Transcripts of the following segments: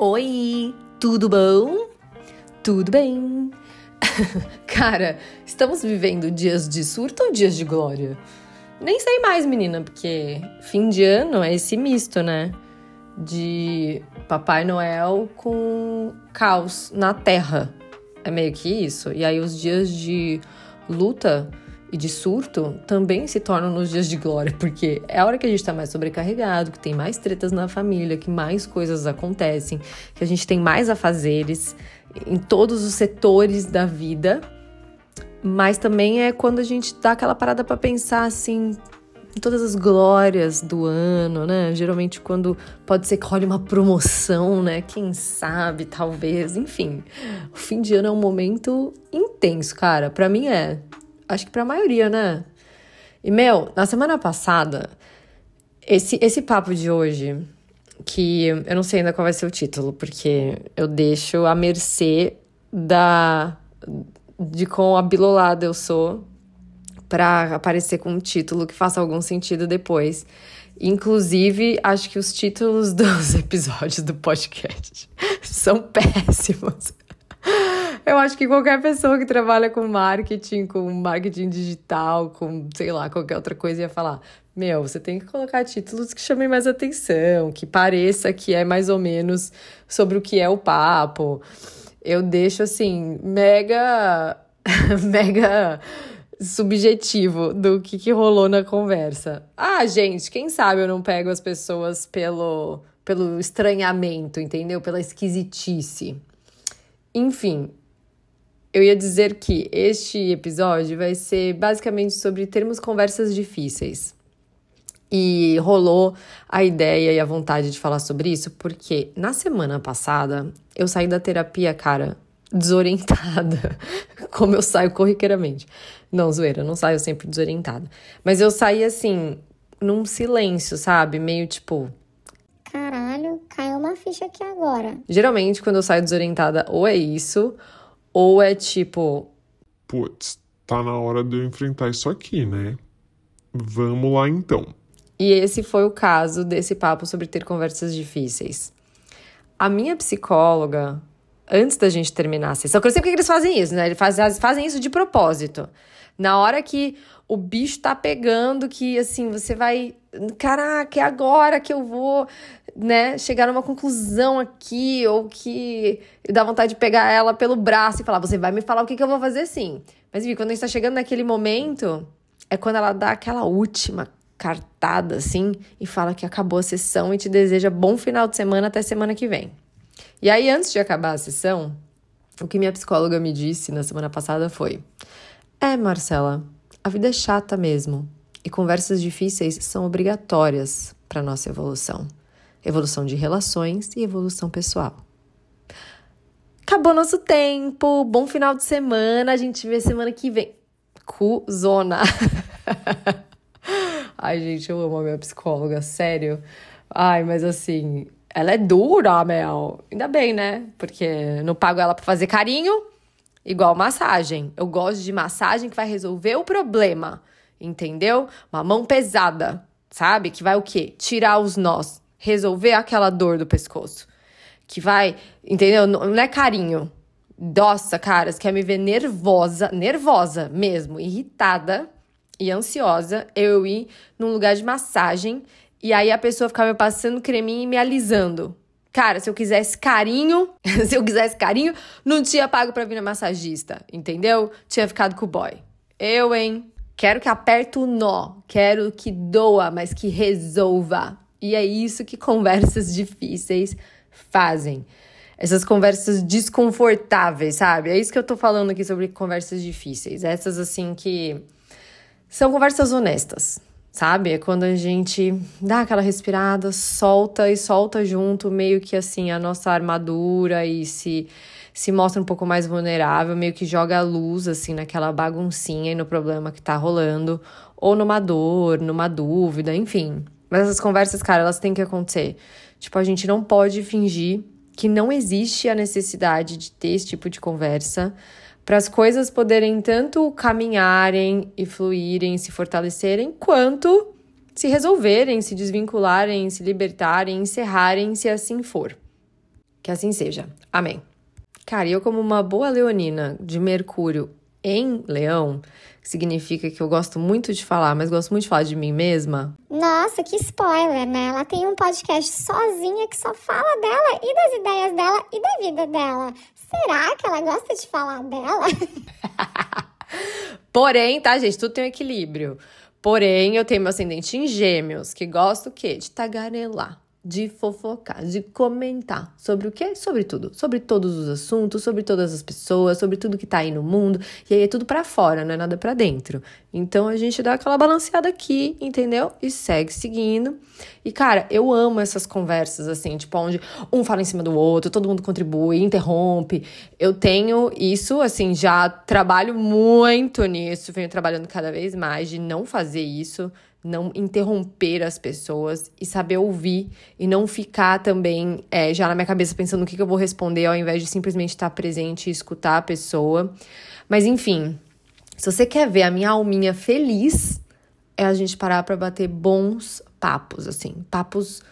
Oi, tudo bom? Tudo bem? Cara, estamos vivendo dias de surto ou dias de glória? Nem sei mais, menina, porque fim de ano é esse misto, né? De Papai Noel com caos na Terra. É meio que isso. E aí os dias de luta e de surto também se tornam nos dias de glória, porque é a hora que a gente tá mais sobrecarregado, que tem mais tretas na família, que mais coisas acontecem, que a gente tem mais afazeres em todos os setores da vida. Mas também é quando a gente dá aquela parada para pensar assim, em todas as glórias do ano, né? Geralmente quando pode ser que role uma promoção, né? Quem sabe, talvez, enfim. O fim de ano é um momento intenso, cara. Para mim é acho que para a maioria, né? E, meu, na semana passada, esse, esse papo de hoje, que eu não sei ainda qual vai ser o título, porque eu deixo à mercê da de quão abilolada eu sou para aparecer com um título que faça algum sentido depois. Inclusive, acho que os títulos dos episódios do podcast são péssimos. Eu acho que qualquer pessoa que trabalha com marketing, com marketing digital, com, sei lá, qualquer outra coisa ia falar: meu, você tem que colocar títulos que chamem mais atenção, que pareça que é mais ou menos sobre o que é o papo. Eu deixo assim, mega. mega subjetivo do que, que rolou na conversa. Ah, gente, quem sabe eu não pego as pessoas pelo, pelo estranhamento, entendeu? Pela esquisitice. Enfim, eu ia dizer que este episódio vai ser basicamente sobre termos conversas difíceis. E rolou a ideia e a vontade de falar sobre isso porque na semana passada eu saí da terapia, cara, desorientada, como eu saio corriqueiramente. Não, zoeira, não saio sempre desorientada. Mas eu saí assim, num silêncio, sabe? Meio tipo. Caralho, caiu uma ficha aqui agora. Geralmente, quando eu saio desorientada, ou é isso, ou é tipo. Putz, tá na hora de eu enfrentar isso aqui, né? Vamos lá então. E esse foi o caso desse papo sobre ter conversas difíceis. A minha psicóloga, antes da gente terminar a sessão, que eu sei porque eles fazem isso, né? Eles fazem, fazem isso de propósito. Na hora que o bicho tá pegando, que assim, você vai. Caraca, é agora que eu vou né, chegar numa conclusão aqui, ou que dá vontade de pegar ela pelo braço e falar: você vai me falar o que, que eu vou fazer sim. Mas, vi, quando a gente tá chegando naquele momento, é quando ela dá aquela última cartada, assim, e fala que acabou a sessão e te deseja bom final de semana até semana que vem. E aí, antes de acabar a sessão, o que minha psicóloga me disse na semana passada foi: É, Marcela, a vida é chata mesmo. E conversas difíceis são obrigatórias para nossa evolução evolução de relações e evolução pessoal. Acabou nosso tempo, bom final de semana, a gente vê semana que vem. Cuzona. Ai, gente, eu amo a minha psicóloga, sério. Ai, mas assim, ela é dura, Mel. Ainda bem, né? Porque não pago ela pra fazer carinho, igual massagem. Eu gosto de massagem que vai resolver o problema, entendeu? Uma mão pesada, sabe? Que vai o quê? Tirar os nós resolver aquela dor do pescoço. Que vai, entendeu? Não é carinho. Nossa, cara, você quer me ver nervosa, nervosa mesmo, irritada e ansiosa, eu ir num lugar de massagem e aí a pessoa ficar me passando creminho e me alisando. Cara, se eu quisesse carinho, se eu quisesse carinho, não tinha pago pra vir na massagista, entendeu? Tinha ficado com o boy. Eu, hein? Quero que aperte o nó, quero que doa, mas que resolva. E é isso que conversas difíceis fazem. Essas conversas desconfortáveis, sabe? É isso que eu tô falando aqui sobre conversas difíceis. Essas, assim, que são conversas honestas, sabe? É quando a gente dá aquela respirada, solta e solta junto, meio que assim, a nossa armadura e se, se mostra um pouco mais vulnerável, meio que joga a luz, assim, naquela baguncinha e no problema que tá rolando, ou numa dor, numa dúvida, enfim. Mas essas conversas, cara, elas têm que acontecer. Tipo, a gente não pode fingir que não existe a necessidade de ter esse tipo de conversa para as coisas poderem tanto caminharem e fluírem, se fortalecerem, quanto se resolverem, se desvincularem, se libertarem, encerrarem, se assim for. Que assim seja. Amém. Cara, eu, como uma boa leonina de Mercúrio em Leão, que significa que eu gosto muito de falar, mas gosto muito de falar de mim mesma. Nossa, que spoiler, né? Ela tem um podcast sozinha que só fala dela e das ideias dela e da vida dela. Será que ela gosta de falar dela? Porém, tá, gente, tudo tem um equilíbrio. Porém, eu tenho meu ascendente em gêmeos, que gosta o quê? De tagarelar de fofocar, de comentar sobre o quê? Sobre tudo, sobre todos os assuntos, sobre todas as pessoas, sobre tudo que tá aí no mundo. E aí é tudo para fora, não é nada para dentro. Então a gente dá aquela balanceada aqui, entendeu? E segue seguindo. E cara, eu amo essas conversas assim, tipo onde um fala em cima do outro, todo mundo contribui, interrompe. Eu tenho isso, assim, já trabalho muito nisso, venho trabalhando cada vez mais de não fazer isso não interromper as pessoas e saber ouvir e não ficar também é, já na minha cabeça pensando o que, que eu vou responder ao invés de simplesmente estar presente e escutar a pessoa. Mas enfim, se você quer ver a minha alminha feliz, é a gente parar para bater bons papos, assim, papos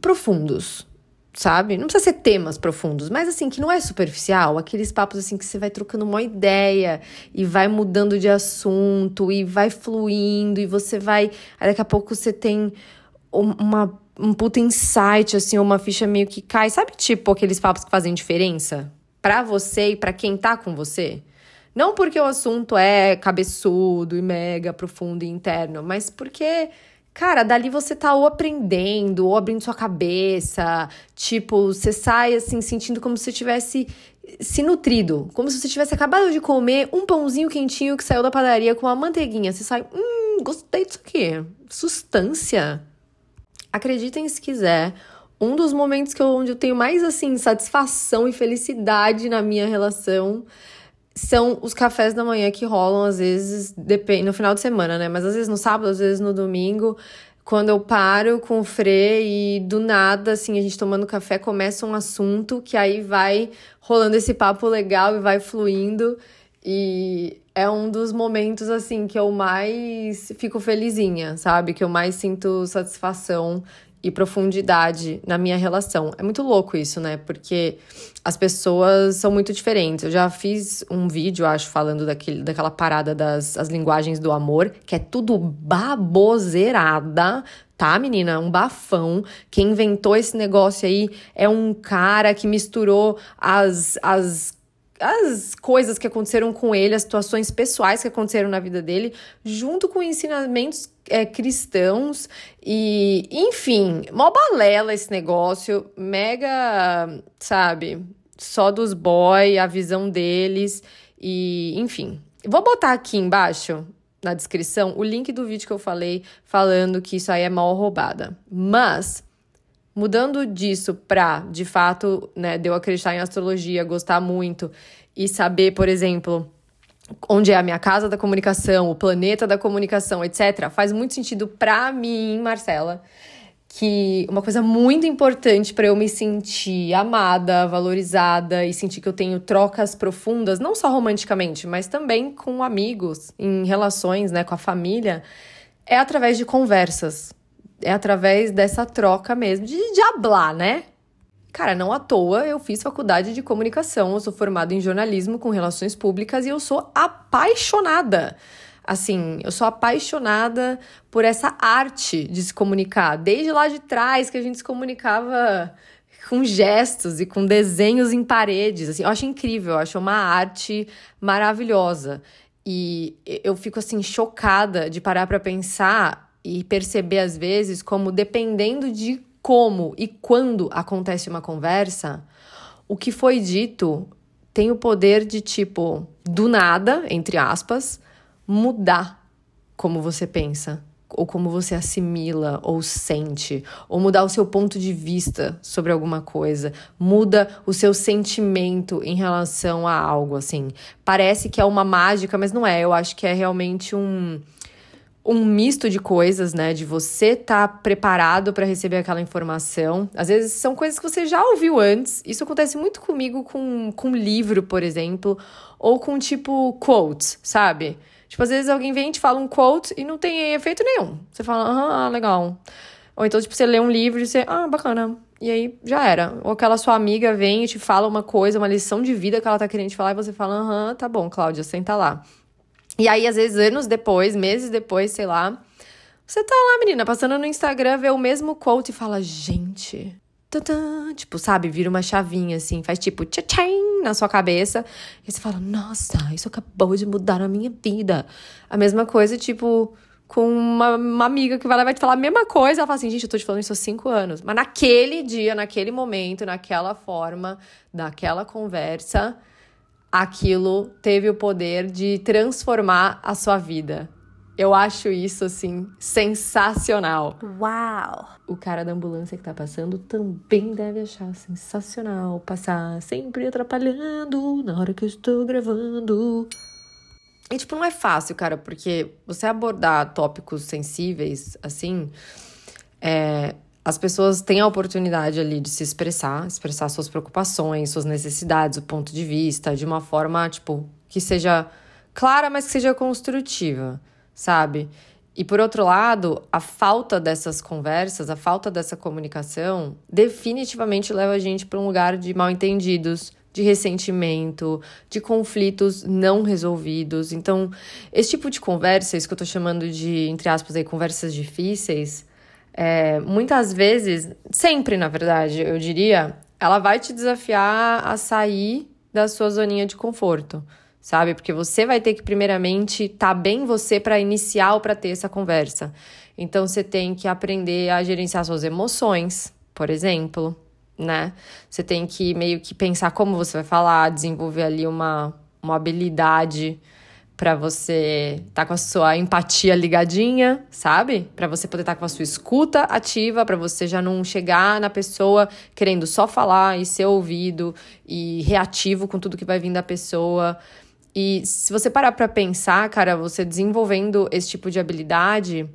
profundos, sabe? Não precisa ser temas profundos, mas assim, que não é superficial, aqueles papos assim que você vai trocando uma ideia e vai mudando de assunto e vai fluindo e você vai. Aí daqui a pouco você tem uma, um puta insight, assim, uma ficha meio que cai. Sabe, tipo, aqueles papos que fazem diferença para você e para quem tá com você? Não porque o assunto é cabeçudo e mega profundo e interno, mas porque Cara, dali você tá ou aprendendo, ou abrindo sua cabeça. Tipo, você sai assim, sentindo como se tivesse se nutrido. Como se você tivesse acabado de comer um pãozinho quentinho que saiu da padaria com uma manteiguinha. Você sai, hum, gostei disso aqui. Sustância. Acreditem se quiser. Um dos momentos que eu, onde eu tenho mais, assim, satisfação e felicidade na minha relação são os cafés da manhã que rolam, às vezes, depende, no final de semana, né? Mas às vezes no sábado, às vezes no domingo, quando eu paro com o Frê e do nada, assim, a gente tomando café, começa um assunto que aí vai rolando esse papo legal e vai fluindo. E é um dos momentos, assim, que eu mais fico felizinha, sabe? Que eu mais sinto satisfação e profundidade na minha relação. É muito louco isso, né? Porque as pessoas são muito diferentes. Eu já fiz um vídeo, acho, falando daquele, daquela parada das as linguagens do amor, que é tudo baboseirada, tá, menina? Um bafão. Quem inventou esse negócio aí é um cara que misturou as, as as coisas que aconteceram com ele, as situações pessoais que aconteceram na vida dele, junto com ensinamentos é, cristãos e, enfim, mó balela esse negócio, mega, sabe, só dos boy, a visão deles e, enfim. Vou botar aqui embaixo na descrição o link do vídeo que eu falei falando que isso aí é mal roubada. Mas Mudando disso para, de fato, né, de eu acreditar em astrologia, gostar muito e saber, por exemplo, onde é a minha casa da comunicação, o planeta da comunicação, etc., faz muito sentido para mim, Marcela, que uma coisa muito importante para eu me sentir amada, valorizada e sentir que eu tenho trocas profundas, não só romanticamente, mas também com amigos, em relações, né, com a família, é através de conversas é através dessa troca mesmo, de, de hablar, né? Cara, não à toa eu fiz faculdade de comunicação, eu sou formada em jornalismo com relações públicas e eu sou apaixonada. Assim, eu sou apaixonada por essa arte de se comunicar. Desde lá de trás que a gente se comunicava com gestos e com desenhos em paredes, assim, eu acho incrível, eu acho uma arte maravilhosa. E eu fico assim chocada de parar para pensar e perceber às vezes como dependendo de como e quando acontece uma conversa, o que foi dito tem o poder de tipo do nada, entre aspas, mudar como você pensa, ou como você assimila ou sente, ou mudar o seu ponto de vista sobre alguma coisa, muda o seu sentimento em relação a algo assim. Parece que é uma mágica, mas não é. Eu acho que é realmente um um misto de coisas, né? De você estar tá preparado para receber aquela informação. Às vezes são coisas que você já ouviu antes. Isso acontece muito comigo com, com livro, por exemplo, ou com tipo quotes, sabe? Tipo, às vezes alguém vem e te fala um quote e não tem efeito nenhum. Você fala, ah, legal. Ou então, tipo, você lê um livro e você, ah, bacana. e aí já era. Ou aquela sua amiga vem e te fala uma coisa, uma lição de vida que ela tá querendo te falar, e você fala, aham, tá bom, Cláudia, senta lá. E aí, às vezes, anos depois, meses depois, sei lá, você tá lá, menina, passando no Instagram, vê o mesmo quote e fala, gente. Tadã, tipo, sabe, vira uma chavinha assim, faz tipo tchim na sua cabeça. E você fala, nossa, isso acabou de mudar a minha vida. A mesma coisa, tipo, com uma, uma amiga que vai lá vai te falar a mesma coisa. Ela fala assim, gente, eu tô te falando isso há cinco anos. Mas naquele dia, naquele momento, naquela forma, naquela conversa, aquilo teve o poder de transformar a sua vida. Eu acho isso, assim, sensacional. Uau! O cara da ambulância que tá passando também deve achar sensacional passar sempre atrapalhando na hora que eu estou gravando. E, tipo, não é fácil, cara, porque você abordar tópicos sensíveis, assim, é, as pessoas têm a oportunidade ali de se expressar, expressar suas preocupações, suas necessidades, o ponto de vista, de uma forma, tipo, que seja clara, mas que seja construtiva, sabe? E por outro lado, a falta dessas conversas, a falta dessa comunicação, definitivamente leva a gente para um lugar de mal entendidos, de ressentimento, de conflitos não resolvidos. Então, esse tipo de conversa, isso que eu tô chamando de, entre aspas, aí, conversas difíceis, é, muitas vezes, sempre na verdade, eu diria, ela vai te desafiar a sair da sua zoninha de conforto, sabe? Porque você vai ter que, primeiramente, estar tá bem você para iniciar ou para ter essa conversa. Então, você tem que aprender a gerenciar suas emoções, por exemplo né? Você tem que meio que pensar como você vai falar, desenvolver ali uma, uma habilidade para você estar tá com a sua empatia ligadinha, sabe? Para você poder estar tá com a sua escuta ativa, para você já não chegar na pessoa querendo só falar e ser ouvido e reativo com tudo que vai vir da pessoa. E se você parar para pensar, cara, você desenvolvendo esse tipo de habilidade,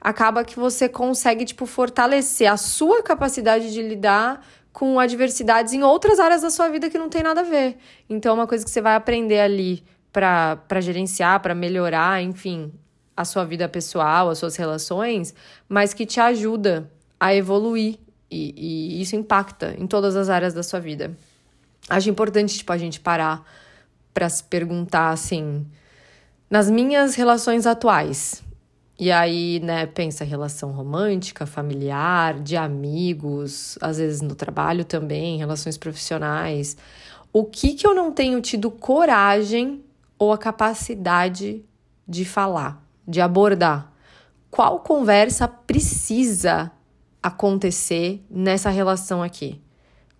acaba que você consegue tipo fortalecer a sua capacidade de lidar com adversidades em outras áreas da sua vida que não tem nada a ver. Então, é uma coisa que você vai aprender ali para gerenciar, para melhorar, enfim, a sua vida pessoal, as suas relações, mas que te ajuda a evoluir. E, e isso impacta em todas as áreas da sua vida. Acho importante, tipo, a gente parar para se perguntar assim, nas minhas relações atuais, e aí, né, pensa relação romântica, familiar, de amigos, às vezes no trabalho também, relações profissionais. O que que eu não tenho tido coragem ou a capacidade de falar, de abordar? Qual conversa precisa acontecer nessa relação aqui?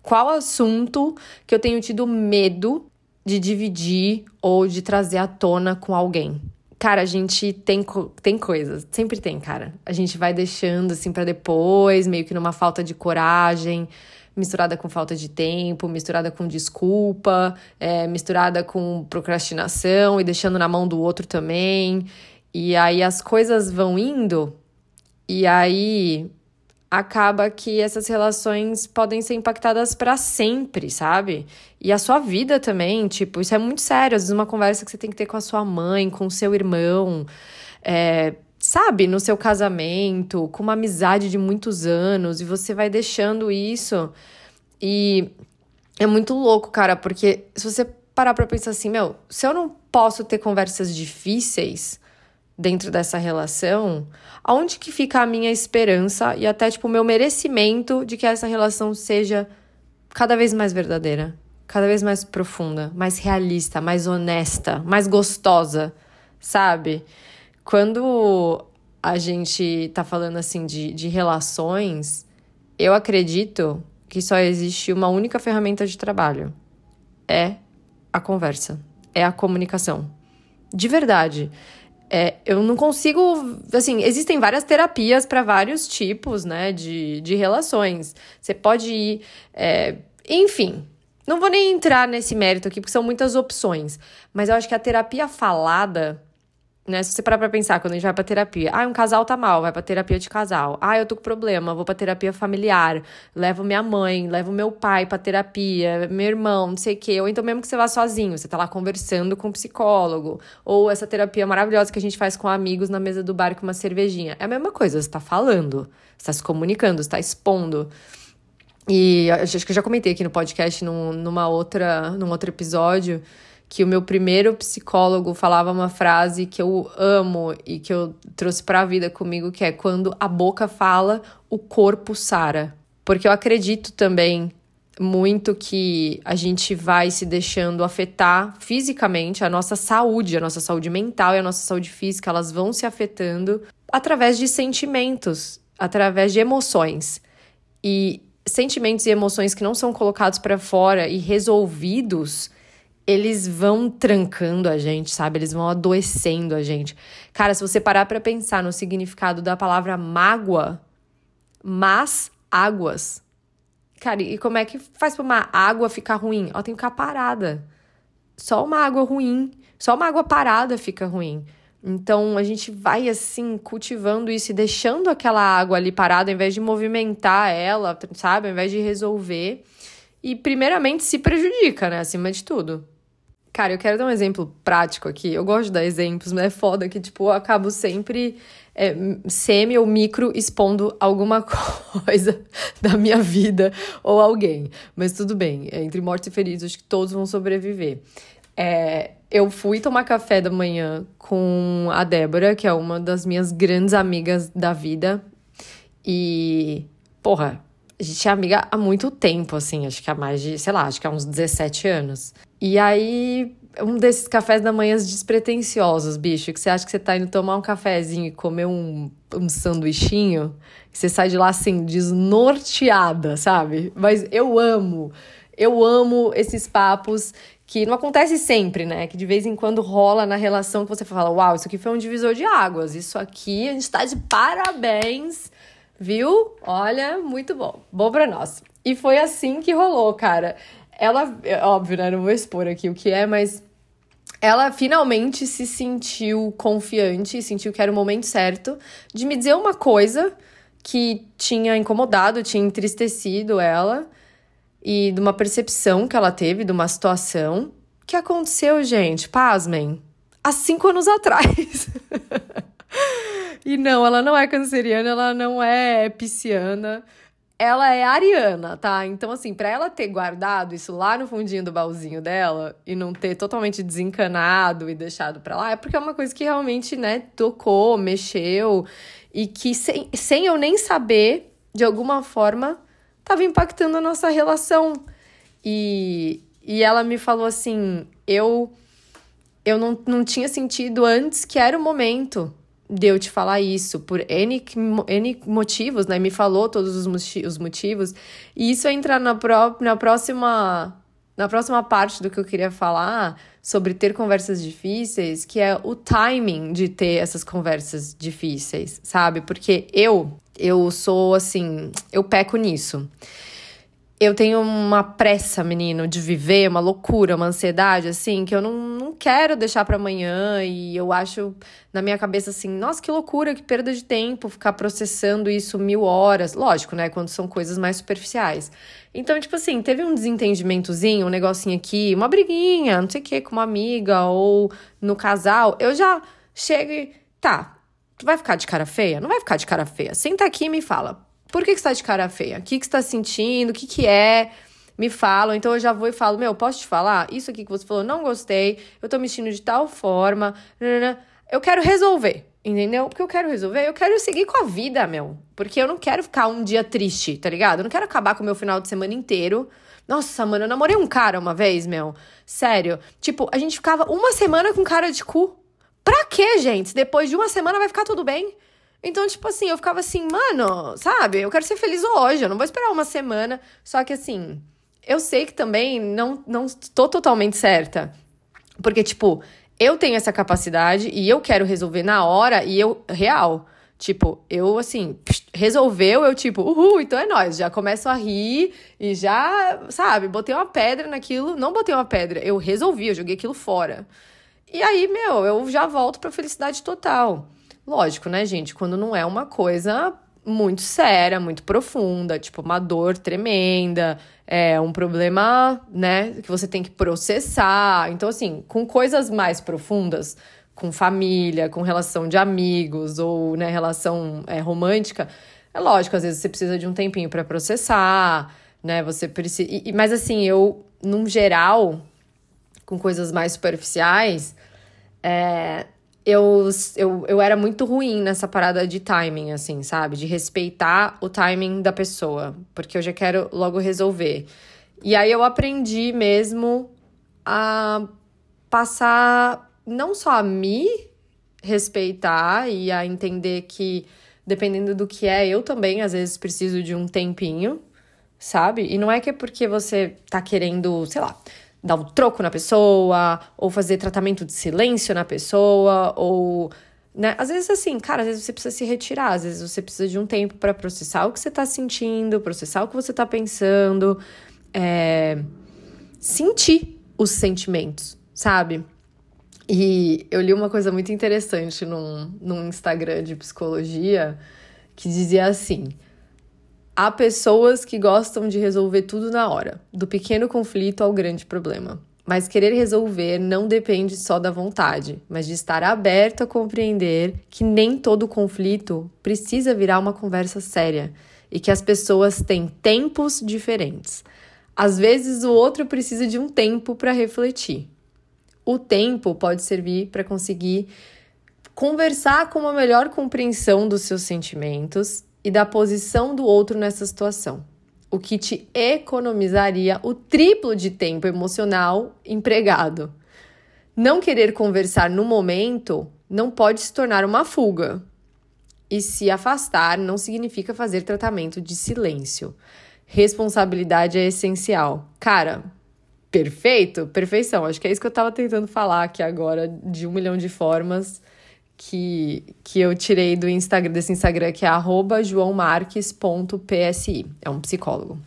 Qual assunto que eu tenho tido medo de dividir ou de trazer à tona com alguém? Cara, a gente tem, tem coisas, sempre tem, cara. A gente vai deixando assim para depois, meio que numa falta de coragem, misturada com falta de tempo, misturada com desculpa, é, misturada com procrastinação e deixando na mão do outro também. E aí as coisas vão indo, e aí acaba que essas relações podem ser impactadas para sempre, sabe? E a sua vida também, tipo, isso é muito sério. Às vezes, uma conversa que você tem que ter com a sua mãe, com o seu irmão, é, sabe, no seu casamento, com uma amizade de muitos anos, e você vai deixando isso. E é muito louco, cara, porque se você parar pra pensar assim, meu, se eu não posso ter conversas difíceis dentro dessa relação, aonde que fica a minha esperança e até tipo o meu merecimento de que essa relação seja cada vez mais verdadeira, cada vez mais profunda, mais realista, mais honesta, mais gostosa, sabe? Quando a gente tá falando assim de, de relações, eu acredito que só existe uma única ferramenta de trabalho: é a conversa, é a comunicação. De verdade. É, eu não consigo. Assim, existem várias terapias para vários tipos, né, de, de relações. Você pode ir. É, enfim, não vou nem entrar nesse mérito aqui, porque são muitas opções. Mas eu acho que a terapia falada né? Se você parar pra pensar, quando a gente vai pra terapia, ah, um casal tá mal, vai pra terapia de casal. Ah, eu tô com problema, vou pra terapia familiar. Levo minha mãe, levo meu pai pra terapia, meu irmão, não sei o quê. Ou então mesmo que você vá sozinho, você tá lá conversando com um psicólogo. Ou essa terapia maravilhosa que a gente faz com amigos na mesa do bar com uma cervejinha. É a mesma coisa, você tá falando, você tá se comunicando, você tá expondo. E acho que eu já comentei aqui no podcast, num, numa outra, num outro episódio, que o meu primeiro psicólogo falava uma frase que eu amo e que eu trouxe para a vida comigo, que é quando a boca fala, o corpo sara. Porque eu acredito também muito que a gente vai se deixando afetar fisicamente a nossa saúde, a nossa saúde mental e a nossa saúde física, elas vão se afetando através de sentimentos, através de emoções. E sentimentos e emoções que não são colocados para fora e resolvidos, eles vão trancando a gente, sabe? Eles vão adoecendo a gente. Cara, se você parar para pensar no significado da palavra mágoa, mas águas, Cara, e como é que faz pra uma água ficar ruim? Ela tem que ficar parada. Só uma água ruim, só uma água parada fica ruim. Então a gente vai assim cultivando isso e deixando aquela água ali parada, ao invés de movimentar ela, sabe? Ao invés de resolver. E primeiramente se prejudica, né? Acima de tudo. Cara, eu quero dar um exemplo prático aqui. Eu gosto de dar exemplos, mas é foda que, tipo, eu acabo sempre é, semi ou micro expondo alguma coisa da minha vida ou alguém. Mas tudo bem, é, entre mortos e feridos, acho que todos vão sobreviver. É, eu fui tomar café da manhã com a Débora, que é uma das minhas grandes amigas da vida. E, porra, a gente é amiga há muito tempo, assim, acho que há mais de, sei lá, acho que há uns 17 anos. E aí, um desses cafés da manhã despretensiosos, bicho, que você acha que você tá indo tomar um cafezinho e comer um, um sanduichinho, você sai de lá assim, desnorteada, sabe? Mas eu amo, eu amo esses papos que não acontece sempre, né? Que de vez em quando rola na relação que você fala: Uau, isso aqui foi um divisor de águas, isso aqui a gente tá de parabéns Viu? Olha, muito bom. Bom para nós. E foi assim que rolou, cara. Ela, é óbvio, né? Não vou expor aqui o que é, mas ela finalmente se sentiu confiante, sentiu que era o momento certo de me dizer uma coisa que tinha incomodado, tinha entristecido ela e de uma percepção que ela teve de uma situação que aconteceu, gente, pasmem, há cinco anos atrás. E não, ela não é canceriana, ela não é pisciana. Ela é ariana, tá? Então, assim, para ela ter guardado isso lá no fundinho do baúzinho dela e não ter totalmente desencanado e deixado pra lá, é porque é uma coisa que realmente, né, tocou, mexeu e que sem, sem eu nem saber, de alguma forma, tava impactando a nossa relação. E, e ela me falou assim: eu, eu não, não tinha sentido antes que era o momento de eu te falar isso por N, N motivos, né? Me falou todos os motivos. E isso entra na, pró na próxima na próxima parte do que eu queria falar sobre ter conversas difíceis, que é o timing de ter essas conversas difíceis, sabe? Porque eu eu sou assim, eu peco nisso eu tenho uma pressa, menino, de viver, uma loucura, uma ansiedade, assim, que eu não, não quero deixar para amanhã. E eu acho na minha cabeça assim, nossa, que loucura, que perda de tempo ficar processando isso mil horas. Lógico, né? Quando são coisas mais superficiais. Então, tipo assim, teve um desentendimentozinho, um negocinho aqui, uma briguinha, não sei o que, com uma amiga ou no casal. Eu já chego e. Tá, tu vai ficar de cara feia? Não vai ficar de cara feia. Senta aqui e me fala por que, que você tá de cara feia? O que, que você tá sentindo? O que, que é? Me falam. Então eu já vou e falo: Meu, posso te falar? Isso aqui que você falou, não gostei. Eu tô me sentindo de tal forma. Eu quero resolver. Entendeu? Porque eu quero resolver, eu quero seguir com a vida, meu. Porque eu não quero ficar um dia triste, tá ligado? Eu não quero acabar com o meu final de semana inteiro. Nossa, mano, eu namorei um cara uma vez, meu. Sério. Tipo, a gente ficava uma semana com cara de cu. Pra quê, gente? Depois de uma semana vai ficar tudo bem? Então, tipo assim, eu ficava assim, mano, sabe? Eu quero ser feliz hoje, eu não vou esperar uma semana. Só que assim, eu sei que também não, não tô totalmente certa. Porque, tipo, eu tenho essa capacidade e eu quero resolver na hora e eu, real. Tipo, eu assim, resolveu, eu tipo, uhul, então é nóis. Já começo a rir e já, sabe, botei uma pedra naquilo. Não botei uma pedra, eu resolvi, eu joguei aquilo fora. E aí, meu, eu já volto pra felicidade total. Lógico, né, gente? Quando não é uma coisa muito séria, muito profunda, tipo uma dor tremenda, é um problema, né, que você tem que processar. Então, assim, com coisas mais profundas, com família, com relação de amigos ou, né, relação é, romântica, é lógico, às vezes você precisa de um tempinho para processar, né? Você precisa. E, mas assim, eu, num geral, com coisas mais superficiais, é, eu, eu, eu era muito ruim nessa parada de timing, assim, sabe? De respeitar o timing da pessoa, porque eu já quero logo resolver. E aí eu aprendi mesmo a passar não só a me respeitar e a entender que dependendo do que é, eu também às vezes preciso de um tempinho, sabe? E não é que é porque você tá querendo, sei lá, dar um troco na pessoa, ou fazer tratamento de silêncio na pessoa, ou. Né? Às vezes, assim, cara, às vezes você precisa se retirar, às vezes você precisa de um tempo para processar o que você tá sentindo, processar o que você tá pensando, é... sentir os sentimentos, sabe? E eu li uma coisa muito interessante num, num Instagram de psicologia que dizia assim: Há pessoas que gostam de resolver tudo na hora, do pequeno conflito ao grande problema. Mas querer resolver não depende só da vontade, mas de estar aberto a compreender que nem todo conflito precisa virar uma conversa séria e que as pessoas têm tempos diferentes. Às vezes o outro precisa de um tempo para refletir. O tempo pode servir para conseguir conversar com uma melhor compreensão dos seus sentimentos e da posição do outro nessa situação, o que te economizaria o triplo de tempo emocional empregado. Não querer conversar no momento não pode se tornar uma fuga. E se afastar não significa fazer tratamento de silêncio. Responsabilidade é essencial. Cara, perfeito? Perfeição. Acho que é isso que eu tava tentando falar aqui agora, de um milhão de formas que, que eu tirei do Instagram, desse Instagram, que é joãomarques.psi. É um psicólogo.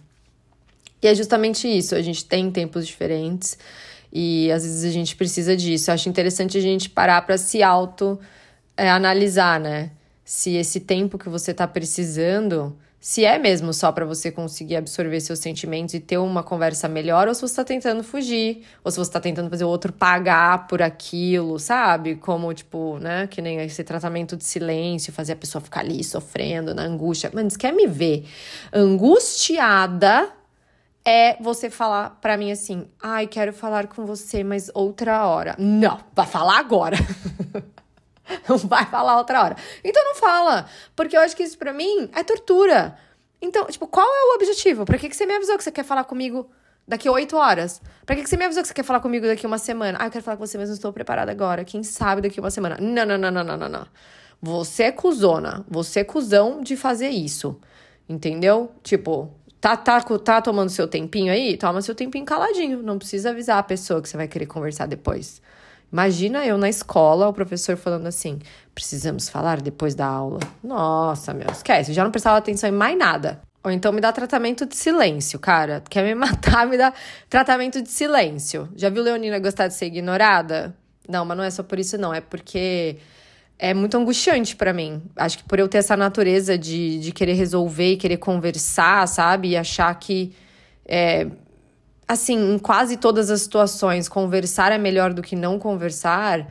E é justamente isso, a gente tem tempos diferentes e às vezes a gente precisa disso. Eu acho interessante a gente parar para se auto é, analisar, né? Se esse tempo que você está precisando se é mesmo só para você conseguir absorver seus sentimentos e ter uma conversa melhor, ou se você tá tentando fugir, ou se você tá tentando fazer o outro pagar por aquilo, sabe? Como, tipo, né? Que nem esse tratamento de silêncio, fazer a pessoa ficar ali sofrendo na angústia. Mano, você quer me ver angustiada? É você falar para mim assim, ai, quero falar com você, mas outra hora. Não, vai falar agora. Não vai falar outra hora. Então não fala. Porque eu acho que isso pra mim é tortura. Então, tipo, qual é o objetivo? Pra que, que você me avisou que você quer falar comigo daqui oito horas? Pra que, que você me avisou que você quer falar comigo daqui uma semana? Ah, eu quero falar com você, mas não estou preparada agora. Quem sabe daqui uma semana? Não, não, não, não, não, não, não. Você é cuzona. Você é cuzão de fazer isso. Entendeu? Tipo, tá, tá, tá tomando seu tempinho aí? Toma seu tempinho caladinho. Não precisa avisar a pessoa que você vai querer conversar depois. Imagina eu na escola, o professor falando assim: precisamos falar depois da aula. Nossa, meu, esquece, já não prestava atenção em mais nada. Ou então me dá tratamento de silêncio, cara. Quer me matar, me dá tratamento de silêncio. Já viu Leonina gostar de ser ignorada? Não, mas não é só por isso, não. É porque é muito angustiante para mim. Acho que por eu ter essa natureza de, de querer resolver e querer conversar, sabe? E achar que é, assim, em quase todas as situações, conversar é melhor do que não conversar,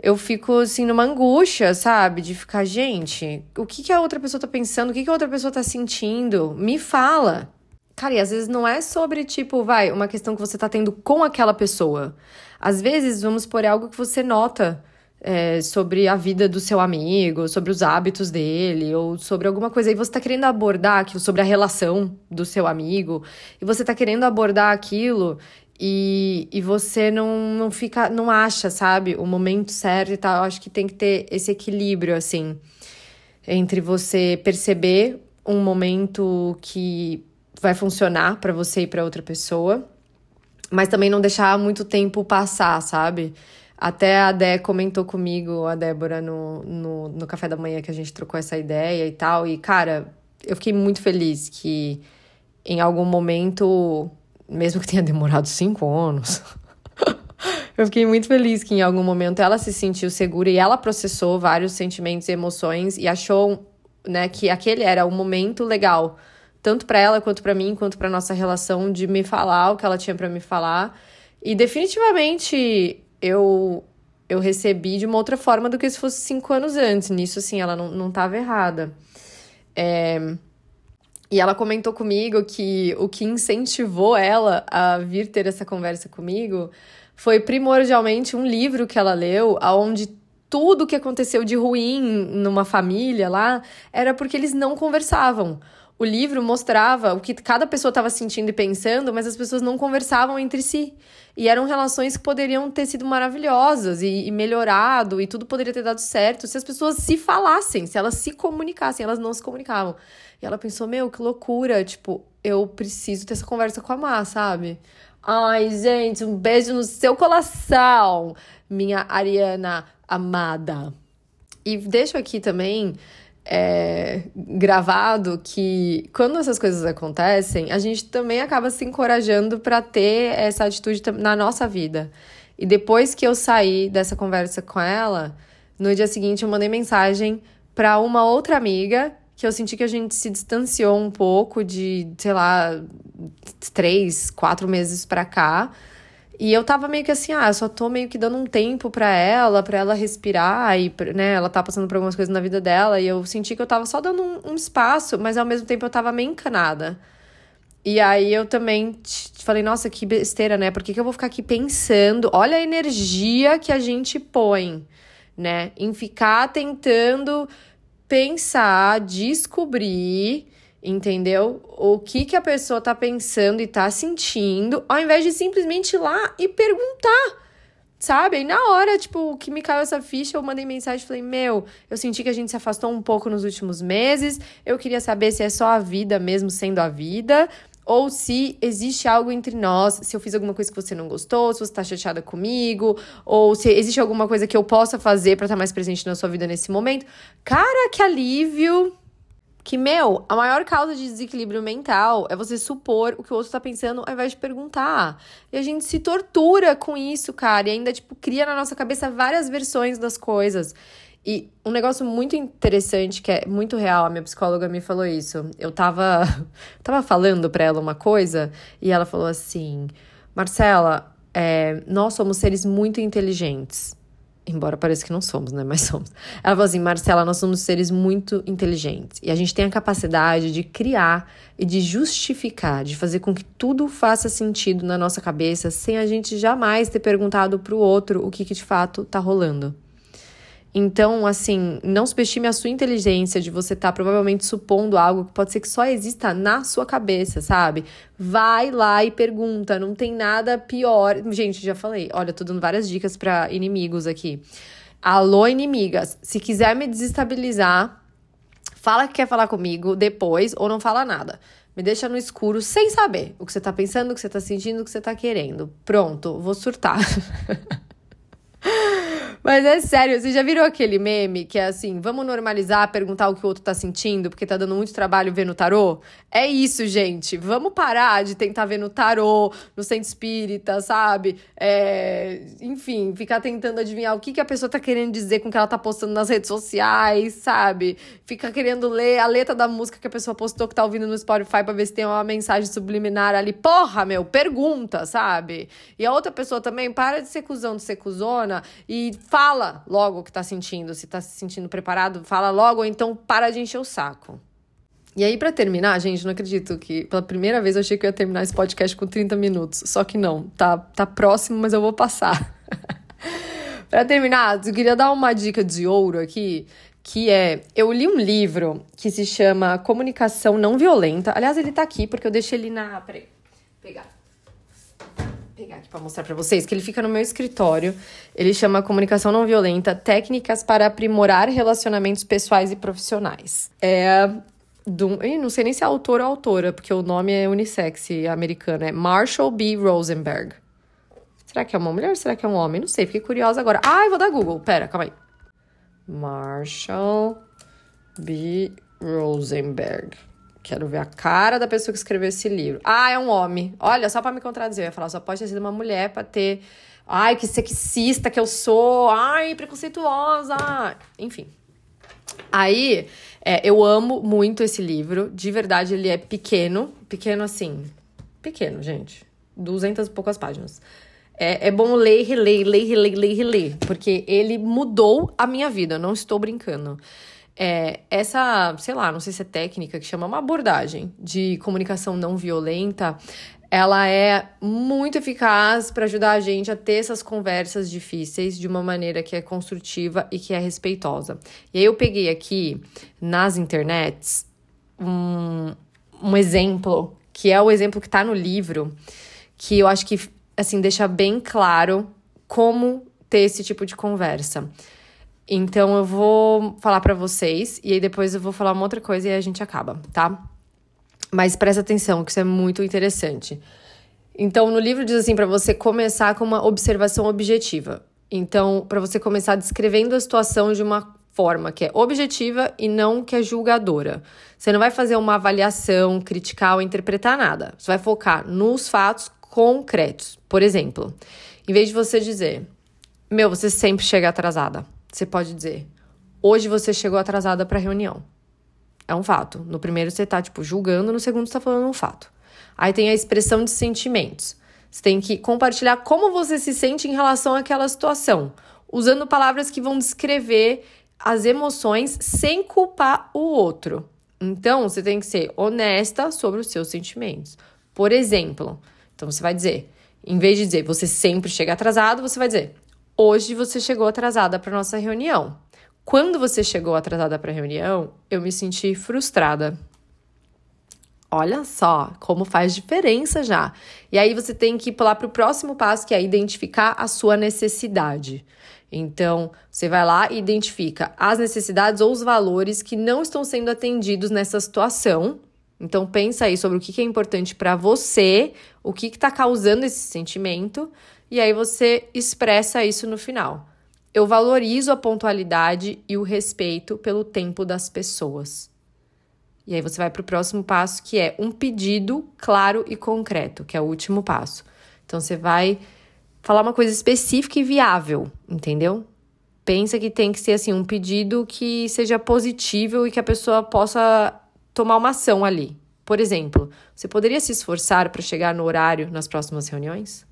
eu fico, assim, numa angústia, sabe? De ficar, gente, o que, que a outra pessoa tá pensando? O que, que a outra pessoa tá sentindo? Me fala. Cara, e às vezes não é sobre, tipo, vai, uma questão que você tá tendo com aquela pessoa. Às vezes, vamos por algo que você nota é, sobre a vida do seu amigo, sobre os hábitos dele, ou sobre alguma coisa, e você tá querendo abordar aquilo, sobre a relação do seu amigo, e você tá querendo abordar aquilo e, e você não, não fica, não acha, sabe, o momento certo e tal. Eu acho que tem que ter esse equilíbrio, assim, entre você perceber um momento que vai funcionar para você e para outra pessoa, mas também não deixar muito tempo passar, sabe? Até a Dé comentou comigo, a Débora, no, no, no café da manhã que a gente trocou essa ideia e tal. E, cara, eu fiquei muito feliz que em algum momento, mesmo que tenha demorado cinco anos, eu fiquei muito feliz que em algum momento ela se sentiu segura e ela processou vários sentimentos e emoções e achou, né, que aquele era o momento legal, tanto para ela quanto para mim, quanto para nossa relação de me falar o que ela tinha para me falar. E definitivamente eu eu recebi de uma outra forma do que se fosse cinco anos antes. Nisso, assim, ela não, não errada. É... E ela comentou comigo que o que incentivou ela a vir ter essa conversa comigo foi primordialmente um livro que ela leu, aonde tudo que aconteceu de ruim numa família lá era porque eles não conversavam. O livro mostrava o que cada pessoa estava sentindo e pensando, mas as pessoas não conversavam entre si. E eram relações que poderiam ter sido maravilhosas e, e, melhorado, e tudo poderia ter dado certo se as pessoas se falassem, se elas se comunicassem, elas não se comunicavam. E ela pensou: meu, que loucura, tipo, eu preciso ter essa conversa com a Má, sabe? Ai, gente, um beijo no seu coração, minha Ariana amada. E deixo aqui também é, gravado que quando essas coisas acontecem, a gente também acaba se encorajando para ter essa atitude na nossa vida. E depois que eu saí dessa conversa com ela, no dia seguinte eu mandei mensagem para uma outra amiga que eu senti que a gente se distanciou um pouco de, sei lá, três, quatro meses para cá. E eu tava meio que assim, ah, eu só tô meio que dando um tempo para ela, para ela respirar e, né, ela tá passando por algumas coisas na vida dela e eu senti que eu tava só dando um, um espaço, mas ao mesmo tempo eu tava meio encanada. E aí eu também falei, nossa, que besteira, né? Por que, que eu vou ficar aqui pensando? Olha a energia que a gente põe, né? Em ficar tentando pensar, descobrir entendeu? O que que a pessoa tá pensando e tá sentindo, ao invés de simplesmente ir lá e perguntar. Sabe? E na hora, tipo, que me caiu essa ficha, eu mandei mensagem e falei: Meu, eu senti que a gente se afastou um pouco nos últimos meses. Eu queria saber se é só a vida mesmo sendo a vida, ou se existe algo entre nós, se eu fiz alguma coisa que você não gostou, se você tá chateada comigo, ou se existe alguma coisa que eu possa fazer para estar tá mais presente na sua vida nesse momento. Cara, que alívio! Que, meu, a maior causa de desequilíbrio mental é você supor o que o outro tá pensando ao invés de perguntar. E a gente se tortura com isso, cara, e ainda, tipo, cria na nossa cabeça várias versões das coisas. E um negócio muito interessante, que é muito real, a minha psicóloga me falou isso. Eu tava, tava falando pra ela uma coisa e ela falou assim: Marcela, é, nós somos seres muito inteligentes. Embora pareça que não somos, né? Mas somos. Ela falou assim: Marcela, nós somos seres muito inteligentes. E a gente tem a capacidade de criar e de justificar, de fazer com que tudo faça sentido na nossa cabeça, sem a gente jamais ter perguntado pro outro o que, que de fato tá rolando. Então, assim, não subestime a sua inteligência de você estar tá provavelmente supondo algo que pode ser que só exista na sua cabeça, sabe? Vai lá e pergunta, não tem nada pior. Gente, já falei, olha, tô dando várias dicas para inimigos aqui. Alô, inimigas, se quiser me desestabilizar, fala que quer falar comigo depois ou não fala nada. Me deixa no escuro sem saber o que você tá pensando, o que você tá sentindo, o que você tá querendo. Pronto, vou surtar. Mas é sério, você já virou aquele meme que é assim, vamos normalizar, perguntar o que o outro tá sentindo, porque tá dando muito trabalho ver no tarô? É isso, gente. Vamos parar de tentar ver no tarô, no centro espírita, sabe? É... Enfim, ficar tentando adivinhar o que, que a pessoa tá querendo dizer com o que ela tá postando nas redes sociais, sabe? Fica querendo ler a letra da música que a pessoa postou que tá ouvindo no Spotify pra ver se tem uma mensagem subliminar ali. Porra, meu, pergunta, sabe? E a outra pessoa também, para de ser cuzão, de ser cuzona e fala logo o que tá sentindo. Se tá se sentindo preparado, fala logo, ou então para de encher o saco. E aí, para terminar, gente, não acredito que pela primeira vez eu achei que eu ia terminar esse podcast com 30 minutos. Só que não, tá, tá próximo, mas eu vou passar. para terminar, eu queria dar uma dica de ouro aqui, que é, eu li um livro que se chama Comunicação Não Violenta. Aliás, ele tá aqui porque eu deixei ele na, peraí, pegar pegar aqui para mostrar para vocês, que ele fica no meu escritório. Ele chama Comunicação Não Violenta: Técnicas para aprimorar relacionamentos pessoais e profissionais. É do, não sei nem se é autor ou autora, porque o nome é unissex americano, é Marshall B. Rosenberg. Será que é uma mulher será que é um homem? Não sei, fiquei curiosa agora. Ah, eu vou dar Google. Pera, calma aí. Marshall B. Rosenberg. Quero ver a cara da pessoa que escreveu esse livro. Ah, é um homem. Olha, só para me contradizer, eu ia falar, só pode ter sido uma mulher para ter. Ai, que sexista que eu sou. Ai, preconceituosa. Enfim. Aí, é, eu amo muito esse livro. De verdade, ele é pequeno. Pequeno assim. Pequeno, gente. Duzentas e poucas páginas. É, é bom ler, reler, ler, reler, ler, reler. Porque ele mudou a minha vida. Eu não estou brincando. É, essa, sei lá, não sei se é técnica que chama uma abordagem de comunicação não violenta, ela é muito eficaz para ajudar a gente a ter essas conversas difíceis de uma maneira que é construtiva e que é respeitosa. E aí eu peguei aqui nas internets um, um exemplo, que é o exemplo que está no livro, que eu acho que assim deixa bem claro como ter esse tipo de conversa. Então eu vou falar para vocês e aí depois eu vou falar uma outra coisa e a gente acaba, tá? Mas presta atenção, que isso é muito interessante. Então, no livro diz assim para você começar com uma observação objetiva. Então, para você começar descrevendo a situação de uma forma que é objetiva e não que é julgadora. Você não vai fazer uma avaliação, criticar ou interpretar nada. Você vai focar nos fatos concretos. Por exemplo, em vez de você dizer, meu, você sempre chega atrasada. Você pode dizer: hoje você chegou atrasada para a reunião. É um fato. No primeiro você está tipo julgando, no segundo você tá falando um fato. Aí tem a expressão de sentimentos. Você tem que compartilhar como você se sente em relação àquela situação, usando palavras que vão descrever as emoções sem culpar o outro. Então, você tem que ser honesta sobre os seus sentimentos. Por exemplo, então você vai dizer, em vez de dizer você sempre chega atrasado, você vai dizer Hoje você chegou atrasada para nossa reunião. Quando você chegou atrasada para a reunião, eu me senti frustrada. Olha só como faz diferença já. E aí você tem que pular para o próximo passo, que é identificar a sua necessidade. Então, você vai lá e identifica as necessidades ou os valores que não estão sendo atendidos nessa situação. Então, pensa aí sobre o que é importante para você, o que está causando esse sentimento e aí você expressa isso no final. Eu valorizo a pontualidade e o respeito pelo tempo das pessoas. E aí você vai para o próximo passo, que é um pedido claro e concreto, que é o último passo. Então você vai falar uma coisa específica e viável, entendeu? Pensa que tem que ser assim um pedido que seja positivo e que a pessoa possa tomar uma ação ali. Por exemplo, você poderia se esforçar para chegar no horário nas próximas reuniões?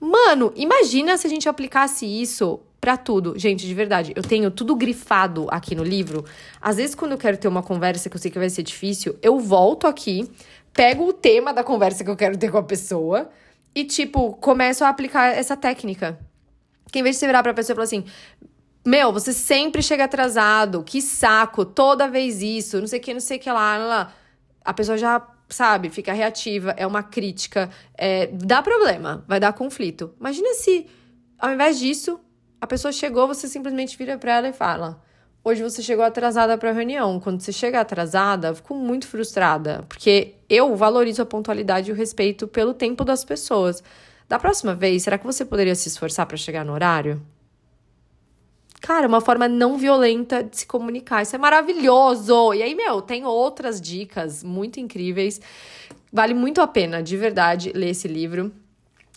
Mano, imagina se a gente aplicasse isso para tudo. Gente, de verdade, eu tenho tudo grifado aqui no livro. Às vezes, quando eu quero ter uma conversa que eu sei que vai ser difícil, eu volto aqui, pego o tema da conversa que eu quero ter com a pessoa e, tipo, começo a aplicar essa técnica. Que em vez de você virar pra pessoa e falar assim. Meu, você sempre chega atrasado, que saco, toda vez isso, não sei o que, não sei o que lá, lá. A pessoa já sabe, fica reativa, é uma crítica, é, dá problema, vai dar conflito. Imagina se, ao invés disso, a pessoa chegou, você simplesmente vira para ela e fala: Hoje você chegou atrasada para a reunião. Quando você chega atrasada, eu fico muito frustrada, porque eu valorizo a pontualidade e o respeito pelo tempo das pessoas. Da próxima vez, será que você poderia se esforçar para chegar no horário? Cara, uma forma não violenta de se comunicar. Isso é maravilhoso! E aí, meu, tem outras dicas muito incríveis. Vale muito a pena, de verdade, ler esse livro.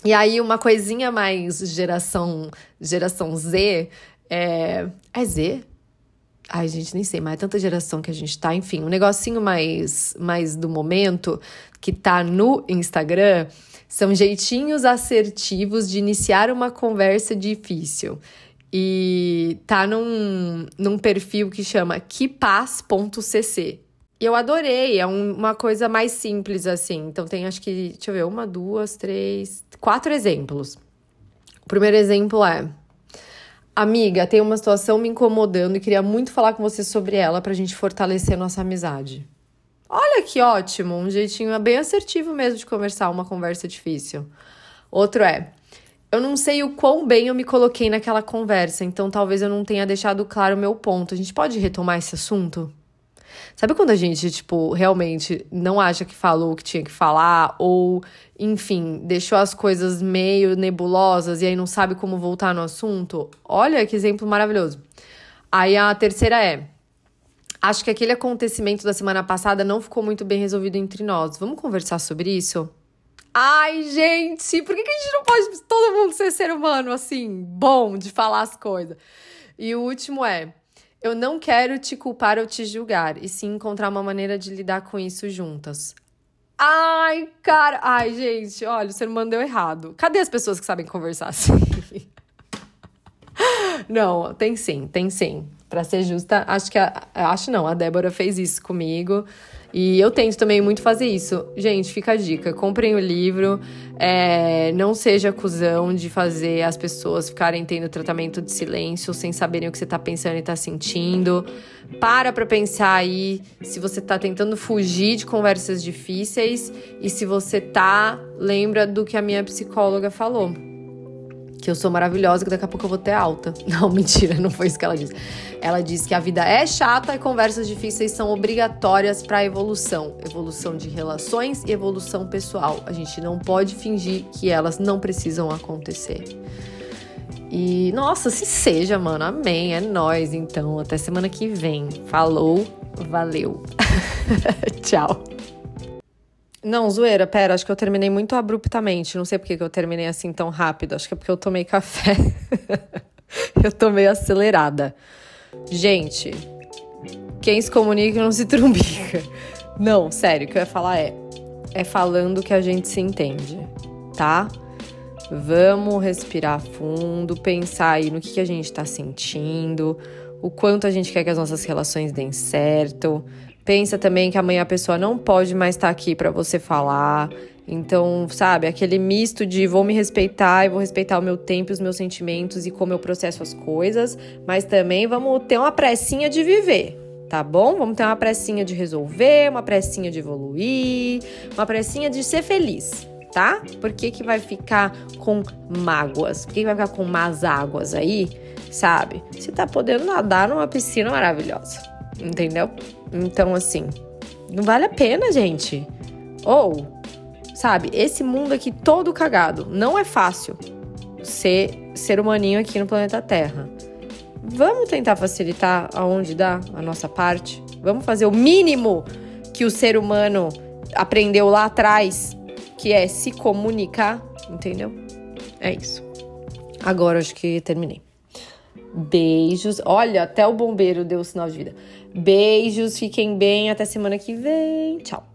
E aí, uma coisinha mais geração, geração Z. É, é Z? Ai, gente, nem sei, mas é tanta geração que a gente tá. Enfim, um negocinho mais, mais do momento que tá no Instagram são jeitinhos assertivos de iniciar uma conversa difícil e tá num, num perfil que chama quipaz.cc. E eu adorei, é um, uma coisa mais simples assim. Então tem acho que, deixa eu ver, uma, duas, três, quatro exemplos. O primeiro exemplo é: Amiga, tem uma situação me incomodando e queria muito falar com você sobre ela pra gente fortalecer nossa amizade. Olha que ótimo, um jeitinho bem assertivo mesmo de conversar, uma conversa difícil. Outro é: eu não sei o quão bem eu me coloquei naquela conversa, então talvez eu não tenha deixado claro o meu ponto. A gente pode retomar esse assunto? Sabe quando a gente, tipo, realmente não acha que falou o que tinha que falar, ou, enfim, deixou as coisas meio nebulosas e aí não sabe como voltar no assunto? Olha que exemplo maravilhoso. Aí a terceira é: acho que aquele acontecimento da semana passada não ficou muito bem resolvido entre nós. Vamos conversar sobre isso? Ai, gente, por que, a gente não pode todo mundo ser ser humano assim, bom de falar as coisas? E o último é: eu não quero te culpar ou te julgar, e sim encontrar uma maneira de lidar com isso juntas. Ai, cara. Ai, gente, olha, o ser humano deu errado. Cadê as pessoas que sabem conversar assim? não, tem sim, tem sim. Para ser justa, acho que a, acho não, a Débora fez isso comigo. E eu tento também muito fazer isso. Gente, fica a dica: comprem o livro. É, não seja acusão de fazer as pessoas ficarem tendo tratamento de silêncio sem saberem o que você tá pensando e tá sentindo. Para pra pensar aí se você tá tentando fugir de conversas difíceis e se você tá, lembra do que a minha psicóloga falou que eu sou maravilhosa, que daqui a pouco eu vou ter alta. Não, mentira, não foi isso que ela disse. Ela disse que a vida é chata e conversas difíceis são obrigatórias para evolução, evolução de relações e evolução pessoal. A gente não pode fingir que elas não precisam acontecer. E nossa, se seja, mano. Amém. É nós então. Até semana que vem. Falou. Valeu. Tchau. Não, zoeira, pera, acho que eu terminei muito abruptamente. Não sei por que eu terminei assim tão rápido. Acho que é porque eu tomei café. eu tô meio acelerada. Gente, quem se comunica não se trumbica. Não, sério, o que eu ia falar é: é falando que a gente se entende, tá? Vamos respirar fundo, pensar aí no que, que a gente tá sentindo, o quanto a gente quer que as nossas relações deem certo, Pensa também que amanhã a pessoa não pode mais estar aqui para você falar. Então, sabe, aquele misto de vou me respeitar e vou respeitar o meu tempo, os meus sentimentos e como eu processo as coisas, mas também vamos ter uma pressinha de viver, tá bom? Vamos ter uma pressinha de resolver, uma pressinha de evoluir, uma pressinha de ser feliz, tá? Por que, que vai ficar com mágoas? Por que, que vai ficar com más águas aí, sabe? Você tá podendo nadar numa piscina maravilhosa, entendeu? Então, assim, não vale a pena, gente. Ou, sabe, esse mundo aqui todo cagado. Não é fácil ser ser humaninho aqui no planeta Terra. Vamos tentar facilitar aonde dá a nossa parte? Vamos fazer o mínimo que o ser humano aprendeu lá atrás, que é se comunicar, entendeu? É isso. Agora acho que terminei. Beijos. Olha, até o bombeiro deu o sinal de vida. Beijos, fiquem bem, até semana que vem. Tchau.